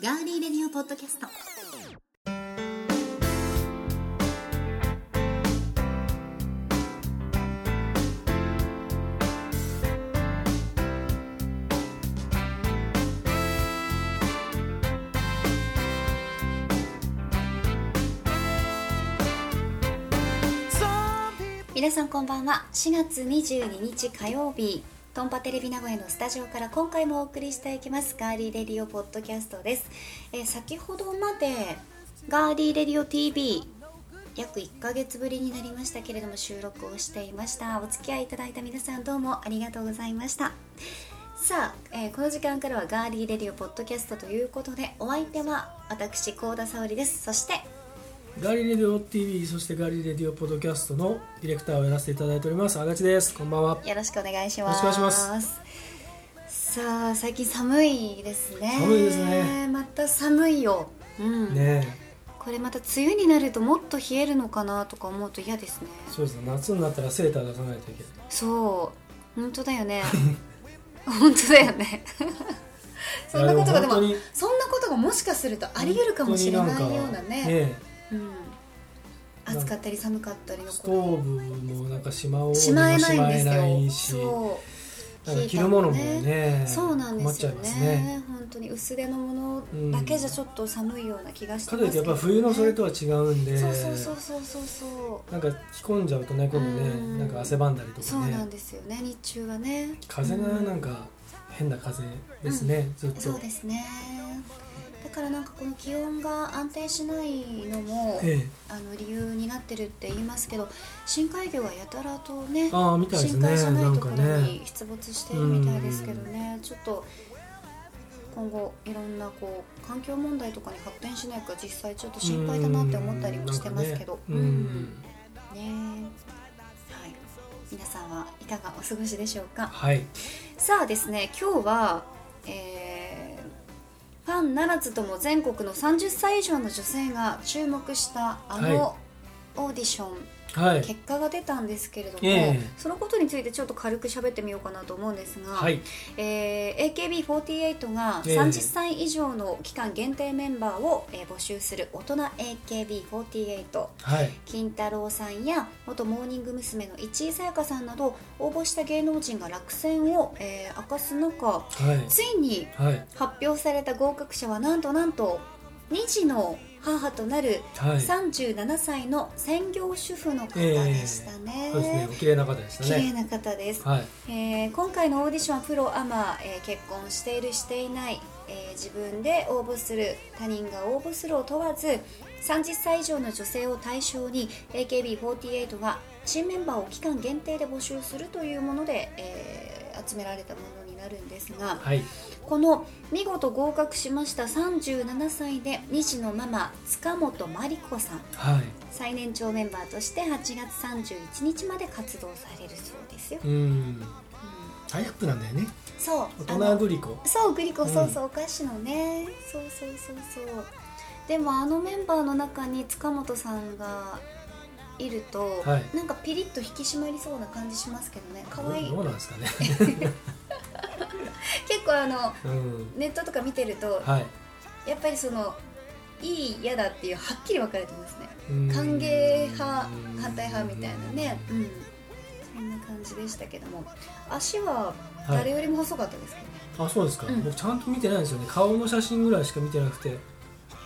ガーリーレディオポッドキャスト。皆さんこんばんは。4月22日火曜日トンパテレビ名古屋のスタジオから今回もお送りしていきますガーリーレディオポッドキャストです、えー先ほどまでガーリーレディオ TV 約1ヶ月ぶりになりましたけれども収録をしていました。お付き合いいただいた皆さんどうもありがとうございました。さあ、えーこの時間からはガーリーレディオポッドキャストということでお相手は私幸田沙織です。そしてガーリーレディオ TV そしてガーリーレディオポッドキャストのディレクターをやらせていただいております。あがちです。こんばんは。よろしくお願いします。よろしくお願いします。さあ最近寒いですね。寒いですね。また寒いよ。うん、ねこれまた梅雨になるともっと冷えるのかなとか思うと嫌ですね。えそうですね。夏になったらセーター出さないといけない。そう。本当だよね。本当だよね。そんなことがでもそんなことがもしかするとあり得るかもしれないようなね。ねうん、暑かったり寒かったりのえストーブもなんかしまおうしまえないんですよ。しそう。着るものもねそうなんですよね。ね。本当に薄手のものだけじゃちょっと寒いような気がしてかますけど、ね、といってやっぱ冬のそれとは違うんでそうそうそうそうそうそう。なんか着込んじゃうとね今度うん。ねなんか汗ばんだりとそうなんかねですよね日中はね。風がなんか変な風ですねずっと。そうですねだからなんかこの気温が安定しないのも、ええ。あの理由になってるって言いますけど深海魚がやたらとねああみたいですね深海じゃないところに出没しているみたいですけどねちょっと今後いろんなこう環境問題とかに発展しないか実際ちょっと心配だなって思ったりもしてますけど。うんうんねはい。皆さんはいかがお過ごしでしょうか？はい。さあですね今日は、えーファンならずとも全国の30歳以上の女性が注目したあのはオーディション、はい。結果が出たんですけれども、ええ。そのことについてちょっと軽く喋ってみようかなと思うんですが、はい。えー AKB48 がええ。30歳以上の期間限定メンバーを、えー募集する大人 AKB48 はい。金太郎さんや元モーニング娘。の市井さやかさんなど応募した芸能人が落選を、えー明かす中はい。ついにはい。発表された合格者はなんとなんと2児の母となるはい。37歳の専業主婦の方でしたね。そうですね。お綺麗な方でしたね。綺麗な方です、はい。えー今回のオーディションはプロアマ、えー結婚しているしていない、えー自分で応募する他人が応募するを問わず30歳以上の女性を対象に AKB48 が新メンバーを期間限定で募集するというもので、えー集められたもなるんですがはい。この見事合格しました37歳で2児のママ塚本真理子さん。はい。最年長メンバーとして8月31日まで活動されるそうですよ、うん。うんタイアップなんだよね。そう。大人グリコそうグリコうん。そうそう、お菓子のね。そうそうそうそう。でもあのメンバーの中に塚本さんがいると、はい。なんかピリッと引き締まりそうな感じしますけどね。可愛い。どうなんですかね。結 構あのうん。ネットとか見てるとはい。やっぱりそのいい嫌だっていうはっきり分かれてますね。うん。歓迎派反対派みたいなね。うん。そんな感じでしたけども。足は誰よりも細かったですけどね、あそうですか、うん。僕ちゃんと見てないんですよね。顔の写真ぐらいしか見てなくて。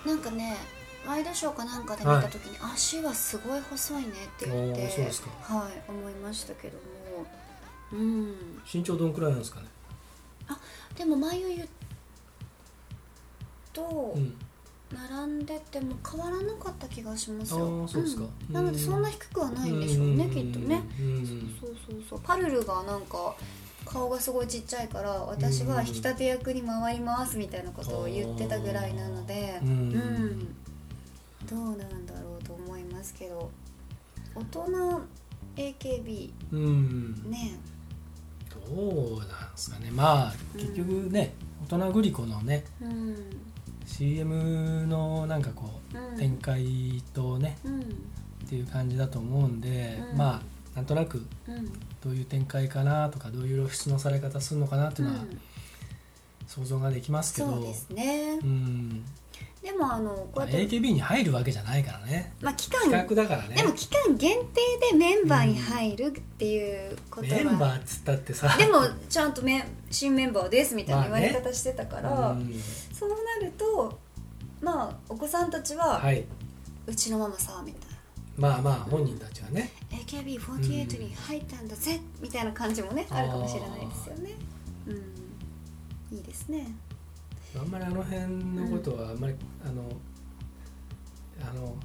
なんかねワイドショーかなんかで見た時に、足はすごい細いねって言ってはい思いましたけども。うん。身長どんくらいなんですかね？でも眉言うとうん。並んでても変わらなかった気がしますあよーそうですか。んなのでそんな低くはないんでしょうねきっとね。うん。そうそうそう。パルルがなんか顔がすごいちっちゃいから私は引き立て役に回りますみたいなことを言ってたぐらいなのでうん。うん。どうなんだろうと思いますけど。大人 AKB うん。ね。どうなんですかね。まあ結局ね、大人グリコのねうん。CM のなんかこう、うん。展開とねうん。っていう感じだと思うんで、うん。まあなんとなくうん。どういう展開かなとかどういう露出のされ方するのかなっていうのはうん。想像ができますけど、そうですね。うんもあのこうまあやって、AKB に入るわけじゃないからね。まあ、期間企画だからね。でも期間限定でメンバーに入るっていうことは、メンバーっつったってさ。でもちゃんとメ新メンバーですみたいな言まあね。われ方してたから、うん。そうなるとまあお子さんたちは、はい。うちのママさみたいな。まあまあ本人たちはね。AKB48 に入ったんだぜ、みたいな感じもねあるかもしれないですよね。うん。いいですねあんまりあの辺のことはあんまり、あのあの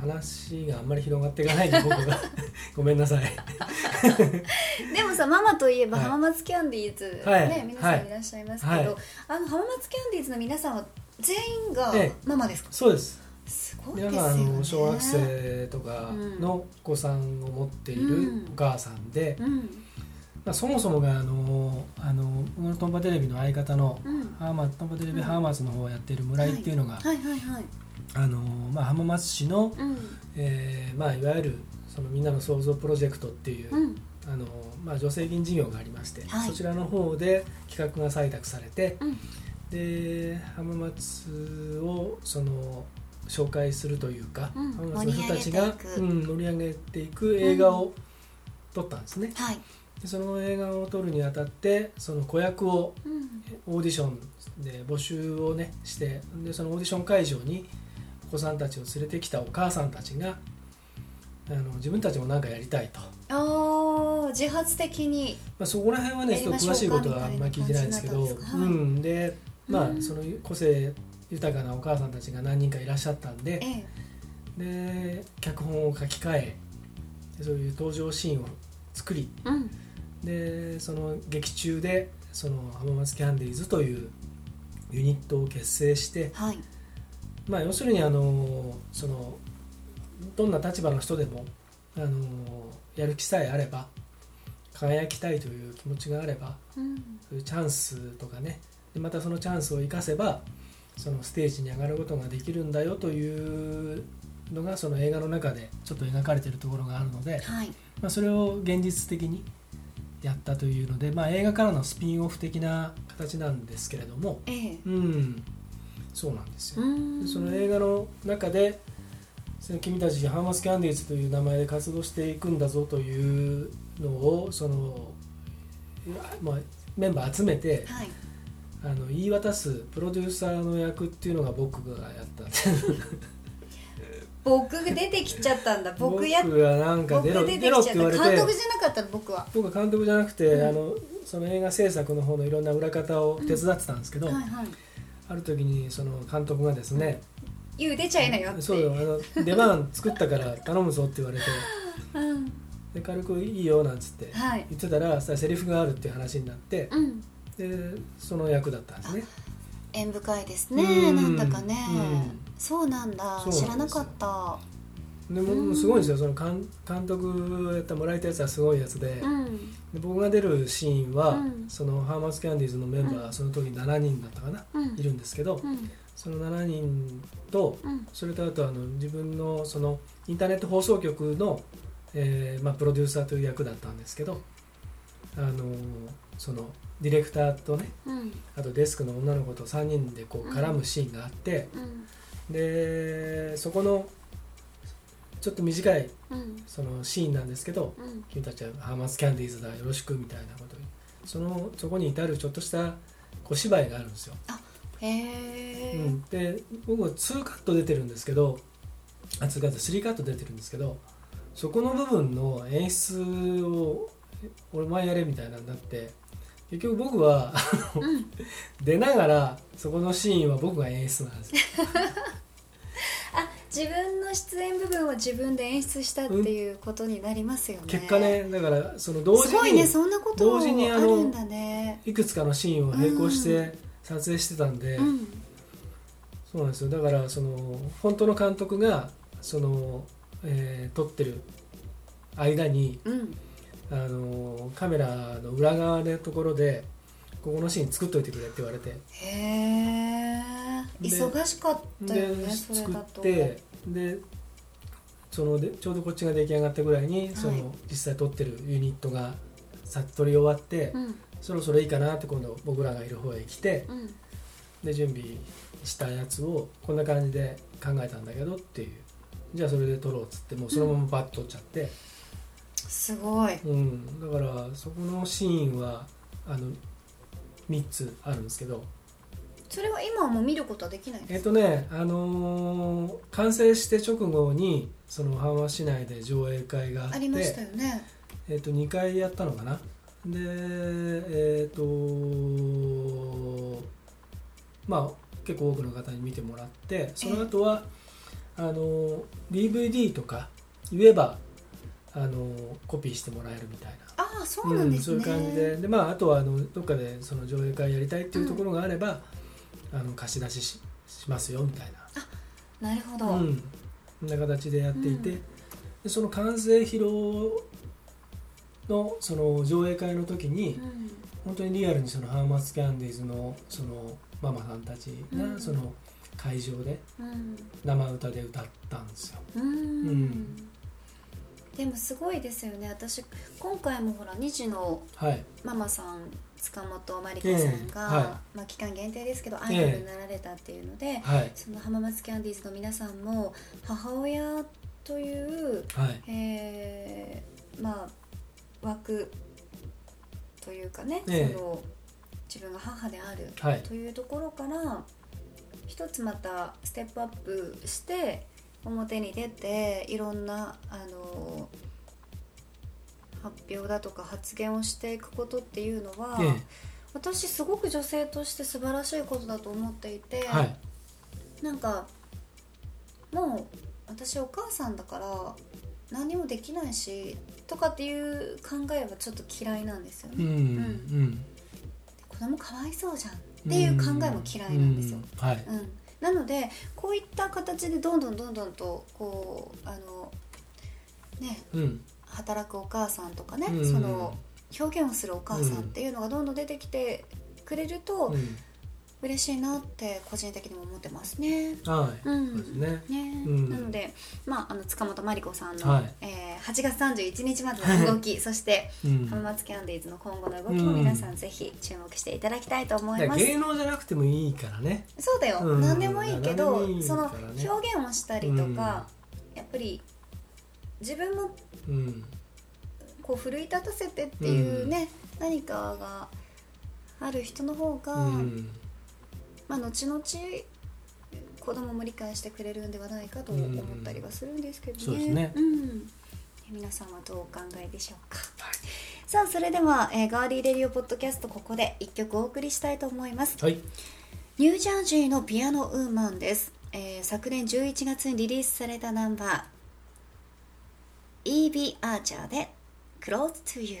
話があんまり広がっていかないんで 僕が。ごめんなさい。でもさママといえばはい。浜松キャンディーズ、はい。ね皆さんい。らっしゃいますけど、はい。あの浜松キャンディーズの皆さんは全員がええ。ママですか、そうです。すごいですよね。の小学生とかのお子さんを持っているお母さんで、うんまあ、そもそもがあのあのトンパテレビの相方のうん。浜松トンパテレビ浜松の方をやっている村井ってい。うのが、はいはいはい。あのまあ、浜松市の、うん。えーまあ、いわゆるそのみんなの創造プロジェクトっていう、うん。あのまあ、助成金事業がありまして、はい。そちらの方で企画が採択されてうん。で浜松をその紹介するというか、うん。浜松の人たちが盛り上げていく。うん、盛り上げていく映画を撮ったんですね、はい。でその映画を撮るにあたってその子役をうん。オーディションで募集をねしてでそのオーディション会場にお子さんたちを連れてきたお母さんたちがあの自分たちも何かやりたいと、ああ自発的に。まあ、そこら辺はねちょっと詳しいことはあんまり聞いてないんですけどうん。でまあうん。その個性豊かなお母さんたちが何人かいらっしゃったんでええ。で脚本を書き換えでそういう登場シーンを作りうんでその劇中でその浜松キャンディーズというユニットを結成してはい。まあ、要するにあのそのどんな立場の人でもあのやる気さえあれば輝きたいという気持ちがあればうん。そういうチャンスとかね。でまたそのチャンスを生かせばそのステージに上がることができるんだよというのがその映画の中でちょっと描かれているところがあるので、はい。まあ、それを現実的にやったというので、まあ、映画からのスピンオフ的な形なんですけれどもええ。うんそうなんですよ。その映画の中でその君たちハーマス・キャンディーズという名前で活動していくんだぞというのをその、まあ、メンバー集めてはい。あの言い渡すプロデューサーの役っていうのが僕がやった僕が出てきちゃったんだ。僕や僕がなんか僕出ろ出てきちゃった。監督てじゃなかったの僕は。僕は監督じゃなくて、うん。あのその映画制作の方のいろんな裏方を手伝ってたんですけど、はいはい。ある時にその監督がですね「ゆう出ちゃいなよ」って。そうよあの出番作ったから頼むぞって言われて。うん。で軽くいいよなんつってはい。言ってたらさセリフがあるっていう話になってうん。でその役だったんですね。縁深いですねうん。なんだかね。うんそうなんだ。知らなかった。でもすごいんですよ。その監監督やったもらえたやつはすごいやつで。うん。で僕が出るシーンは、うん。そのハーマス・キャンディーズのメンバー、うん。その時7人だったかな、うん。いるんですけど、うん。その7人とうん。それとあとあの自分のそのインターネット放送局の、えーまあ、プロデューサーという役だったんですけどあのそのディレクターとねうん。あとデスクの女の子と3人でこう絡むシーンがあって、うんでそこのちょっと短いうん。そのシーンなんですけどうん。君たちはハーマス・キャンディーズだよろしくみたいなことに。そのそこに至るちょっとした小芝居があるんですよ、へえうん、で僕は2カット出てるんですけどあ2カット3カット出てるんですけどそこの部分の演出を俺前やれみたいなになって結局僕はあのうん。出ながらそこのシーンは僕が演出なんですよ。あ自分の出演部分を自分で演出したっていうことになりますよね。結果ねだからその同時すごいねにそんなこと同時にあるんだね。いくつかのシーンを並行して撮影してたんで、うん。そうなんですよ。だからその本当の監督がその、えー撮ってる間にうんあのカメラの裏側のところでここのシーン作っといてくれって言われて。へえで忙しかったよねでそれ作だと。ってでそのでちょうどこっちが出来上がったぐらいに、そはい。の実際撮ってるユニットがさ撮り終わって、うん。そろそろいいかなって今度僕らがいる方へ来てうん。で準備したやつをこんな感じで考えたんだけどっていう。じゃあそれで撮ろうっつってもうそのままバッと撮っちゃって、すごい。うん。だからそこのシーンはあの3つあるんですけど。それは今はもう見ることはできないんですえっとね、あのー完成して直後にその浜松市内で上映会があってありましたよね。えっと2回やったのかな？でえっ、とまあ結構多くの方に見てもらってその後はあの DVD とか言えばあのコピーしてもらえるみたいな。ああそうなんですね、うん、そういう感じで。で、まあ、あとはあのどっかでその上映会やりたいっていうところがあれば、あの貸し出しししますよみたいな、なるほど、うん、そんな形でやっていて、うん。でその完成披露のその上映会の時に、うん。本当にリアルにそのハーマスキャンディーズのそのママさんたちうん。がその会場でうん。生歌で歌ったんですよ。うん。うんでもすごいですよね。私今回もほら2児のはい、ママさん塚本真理子さんが、ええはまあ、期間限定ですけどアイドルになられたっていうので、はい、その浜松キャンディーズの皆さんも母親という、はい、えーまあ枠というかね、ええ。その自分が母であるはい、というところから一つまたステップアップして表に出ていろんなあの発表だとか発言をしていくことっていうのは、え私すごく女性として素晴らしいことだと思っていて、え、はい、なんかもう私お母さんだから何もできないしとかっていう考えはちょっと嫌いなんですようん、うね、ん、子供かわいそうじゃんっていう考えも嫌いなんですよ、うん。はい、うん、なのでこういった形でどんどんどんどんとこうあのねうん、働くお母さんとかね、うん。その表現をするお母さんっていうのがどんどん出てきてくれるとうん、嬉しいなって個人的にも思ってますね。はい、うん。ね。ね。うん。なので、まあ、あの塚本真理子さんの、はい。えー8月31日までの動きそしてうん、浜松キャンディーズの今後の動きも皆さんぜひ注目していただきたいと思います。芸能じゃなくてもいいからね。そうだよ、うん。何でもいいけどいいその表現をしたりとか、やっぱり自分もうん、こう奮い立たせてっていうね、何かがある人の方が、うん、まあ、後々子供も理解してくれるんではないかと思ったりはするんですけどね。そうん皆さんはどうお考えでしょうか？はいさあそれでは、えーガーリーレディオポッドキャストここで一曲お送りしたいと思います。はい、ニュージャージーのピアノウーマンです、えー昨年11月にリリースされたナンバー E.B. アーチャーで Close to You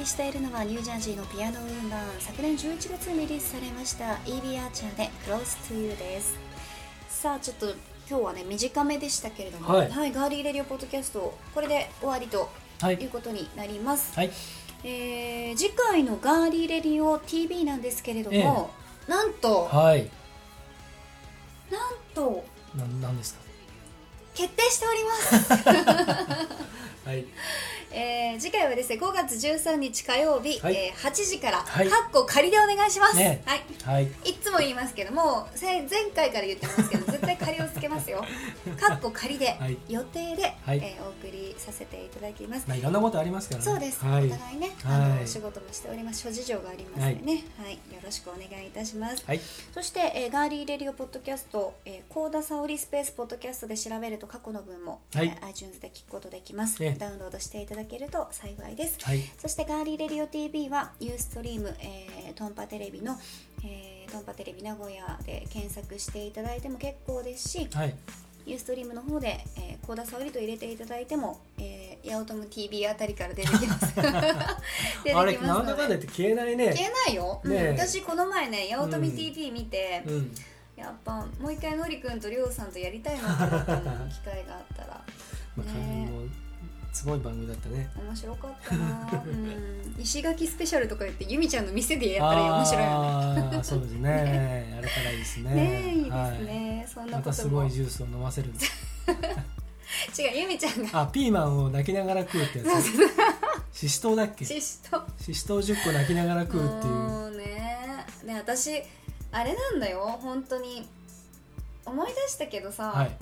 りしているのはニュージャージーのピアノウーマン昨年11月にリリースされました EB アーチャーで Close to You です。さあちょっと今日はね短めでしたけれども、はい。ガーリーレディオポッドキャストこれで終わりとはいいうことになります、はい。えー次回のガーリーレディオ TV なんですけれども、なんとはい。なんとななんですか？決定しております。はいえー次回はですね5月13日火曜日、はい。えー8時から、はい。かっこ仮でお願いします、ね。はい。はい。いつも言いますけどもせ前回から言ってますけど絶対仮をつけますよ。かっこ仮で、はい。予定で、はい。えーお送りさせていただきます。まあいろんなことありますからね。そうです、はい。お互いね、あはい。のお仕事もしております諸事情がありますのでね、はい。よろしくお願いいたします。はい。そして、えーガーリーレディオポッドキャスト、えー、コーダサオリスペースポッドキャストで調べると過去の分も、はい。えー iTunes で聞くことできます、ね。ダウンロードしていただけると幸いです、はい。そしてガーリーレディオ TV はユーストリーム、えートンパテレビの、えートンパテレビ名古屋で検索していただいても結構ですしはい。ユーストリームの方で、えー、コーダサオリと入れていただいても、えー、ヤオトム TV あたりから出てきます。あれなんだかんだ言って消えないね。消えないよ、うん。私この前ね八乙女 TV 見て、うん。やっぱもう一回のりくんとりょうさんとやりたいなと思った機会があったら。まあねすごい番組だったね。面白かったな、うん、石垣スペシャルとか言ってゆみちゃんの店でやったら面白いよね。そうですね。やれたらいいですね。ねえいいですはい。ね、そんなまたすごいジュースを飲ませる違うゆみちゃんが。あピーマンを泣きながら食うってやつ。ししとうだっけ？シシトししとう10個泣きながら食うっていう。ね。ね私あれなんだよ。本当に。思い出したけどさ、はい。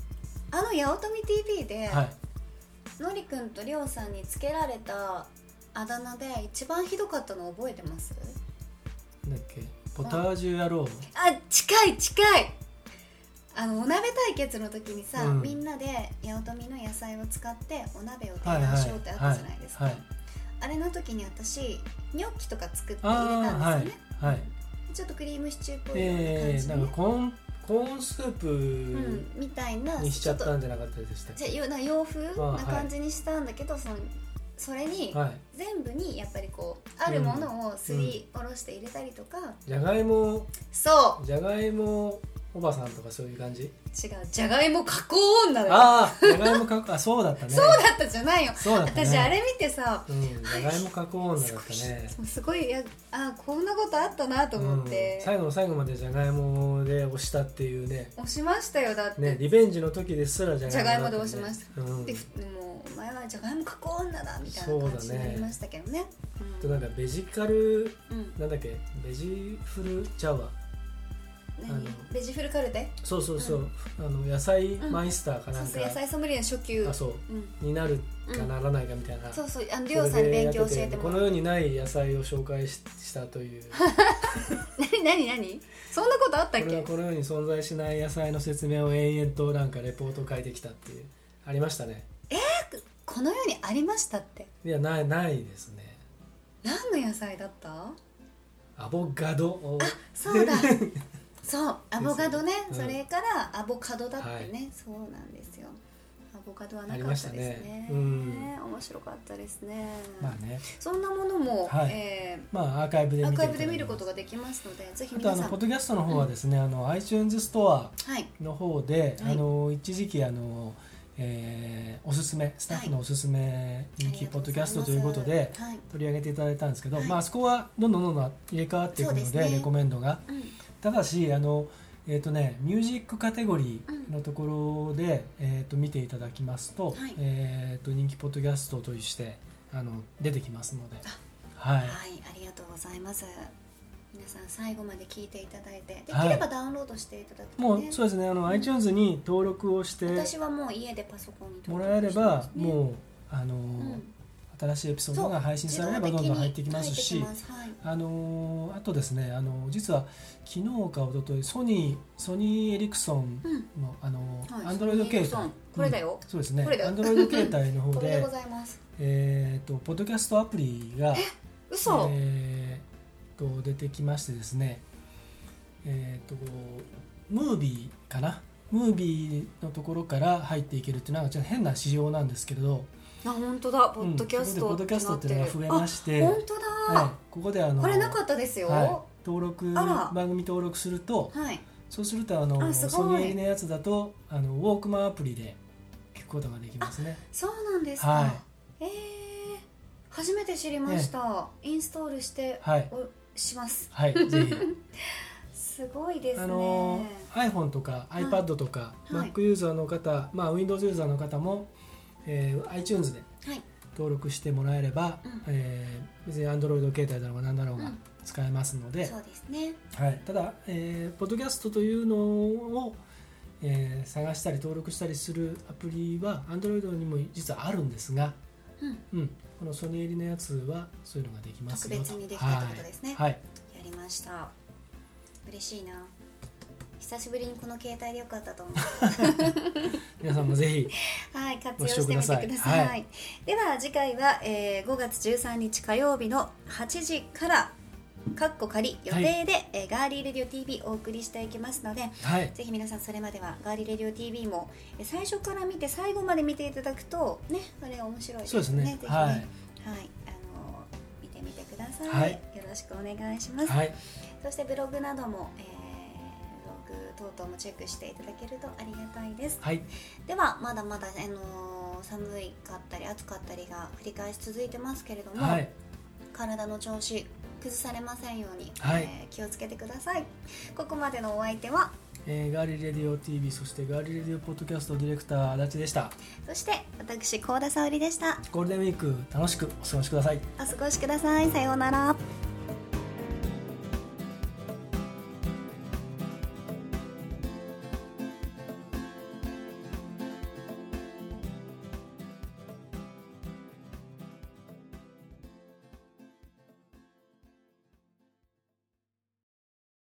あの八乙女 TV で、はいのりくんとりょうさんにつけられたあだ名で一番ひどかったの覚えてます？なんだっけ？ポタージュ野郎？あ近い近い！あのお鍋対決の時にさ、うん。みんなで八乙女の野菜を使ってお鍋を提案しようってあったじゃないですか、あれの時に私ニョッキとか作ってあ入れたんあですよね、はいはい。ちょっとクリームシチューっぽいようなえー、感じで、ねなんかコーンコーンスーうん、プみたいなにしちゃったんじゃなかったでしたっじゃあよな洋風？な感じにしたんだけど、そのそれに全部にやっぱりこうあるものをすりおろして入れたりとか、じゃがいも。そじゃがいもおばさんとかそういう感じ？う違う。じゃがいも加工女だよ。ああじゃがいも加工あそうだったね。そうだったじゃないよ。そうだったね。私あれ見てさうんじゃがいも加工女だったね。すごいやあこんなことあったなと思って。うん、最後の最後までじゃがいもで押したっていうね。押しましたよだって、ねリベンジの時ですらじゃじゃがいもだったね。で押しました、うん。でふもうお前はじゃがいも加工女だみたいな感じになりましたけどね。あとなんかベジカルうん、なんだっけ？ベジフルチャワベジフルカルテ？そうそうそう、あの野菜マイスターかなんか、そう野菜ソムリエの初級。あそう。うん、になるかならないかみたいな、そうそう。あのりょうさんに勉強教えてもらう。この世にない野菜を紹介ししたという。何？何？何？そんなことあったっけ？この世に存在しない野菜の説明を延々となんかレポート書いてきたっていう。ありましたね。この世にありましたって？いやないないですね。何の野菜だった？アボガドを。そうだ そうアボカドね、うん。それからアボカドだってね、そうなんですよ。アボカドはなかったですね。ね。うん。面白かったですね、まあね。そんなものも、はい。えまあアーカイブで見アーカイブで見るこことができますのでぜひあとあのポッドキャストの方はですね、あの iTunes ストアはい。の方で、はい。あの一時期あの、えーおすすめスタッフのおすすめ人気ポッドキャストということではい。取り上げていただいたんですけど、はい。まああそこはどんどんどんどん入れ替わっていくのでレコメンドが。うんただしあのえーとね、ミュージックカテゴリーのところで、えー、と見ていただきますと,、はい。えー、と人気ポッドキャストとしてあの出てきますので、はい。はい、ありがとうございます。皆さん最後まで聞いていただいてできればダウンロードしていただくと、ね。もうそうですねあの、iTunes に登録をして私はもう家でパソコンにもらえれば、う、もうあの、ん、新しいエピソードが配信されればどんどん入ってきますしはい。あのあとですねあの実は昨日か一昨日ソニーソニーエリクソンうん。のあの、はい。アンドロイド携帯これだよ。うん。そうですね。アンドロイド携帯の方ででございます。えー、とポッドキャストアプリが、嘘、えー、と出てきましてですねえー、とムービーかな？ムービーのところから入っていけるっていうのはちょっと変な仕様なんですけど、あ本当だ。ポッドキャストポッドキャストっていうのが増えまして。あ本当だ。はい、ここであのこれなかったですよ。はい。は、登録番組登録するとい、そうするとあのあソニーのやつだとあのウォークマンアプリで聞くことができますね。そうなんですか、はい。えー、初めて知りました、インストールしてはい。おします。はいぜひ。すごいですね。あの iPhone とか iPad とか、はい。Mac ユーザーの方、まあ、Windows ユーザーの方も、えー iTunes ではい。登録してもらえれば、うん。えー別に Android 携帯だろうが何だろうがうん。使えますので、そうですね。はい、ただ、えーポッドキャストというのを、えー探したり登録したりするアプリは Android にも実はあるんですが、うん。うん、このソニーエリのやつはそういうのができますよと。特別にできたってことですね。はい、はい。やりました。嬉しいな久しぶりにこの携帯でよかったと思う。皆さんもぜひはい活用してみてください。ご視聴ください。はい。では次回は、えー5月13日火曜日の8時からかっこ仮予定で、えーガーリーレディオ TV お送りしていきますのではい。ぜひ皆さんそれまではガーリーレディオ TV もえー最初から見て最後まで見ていただくとねあれ面白いですそうですね。ぜひね。はい。はい、あの見てみてください、はい。よろしくお願いします、はい。そしてブログなども、えー等々もチェックしていただけるとありがたいです。はい。ではまだまだ、あのー寒いかったり暑かったりが繰り返し続いてますけれども、はい。体の調子崩されませんように、はい。えー気をつけてください。ここまでのお相手はえーガーリーレディオ TV そしてガーリーレディオポッドキャストディレクター足立でした。そして私高田沙織でした。ゴールデンウィーク楽しくお過ごしください。お過ごしください。さようなら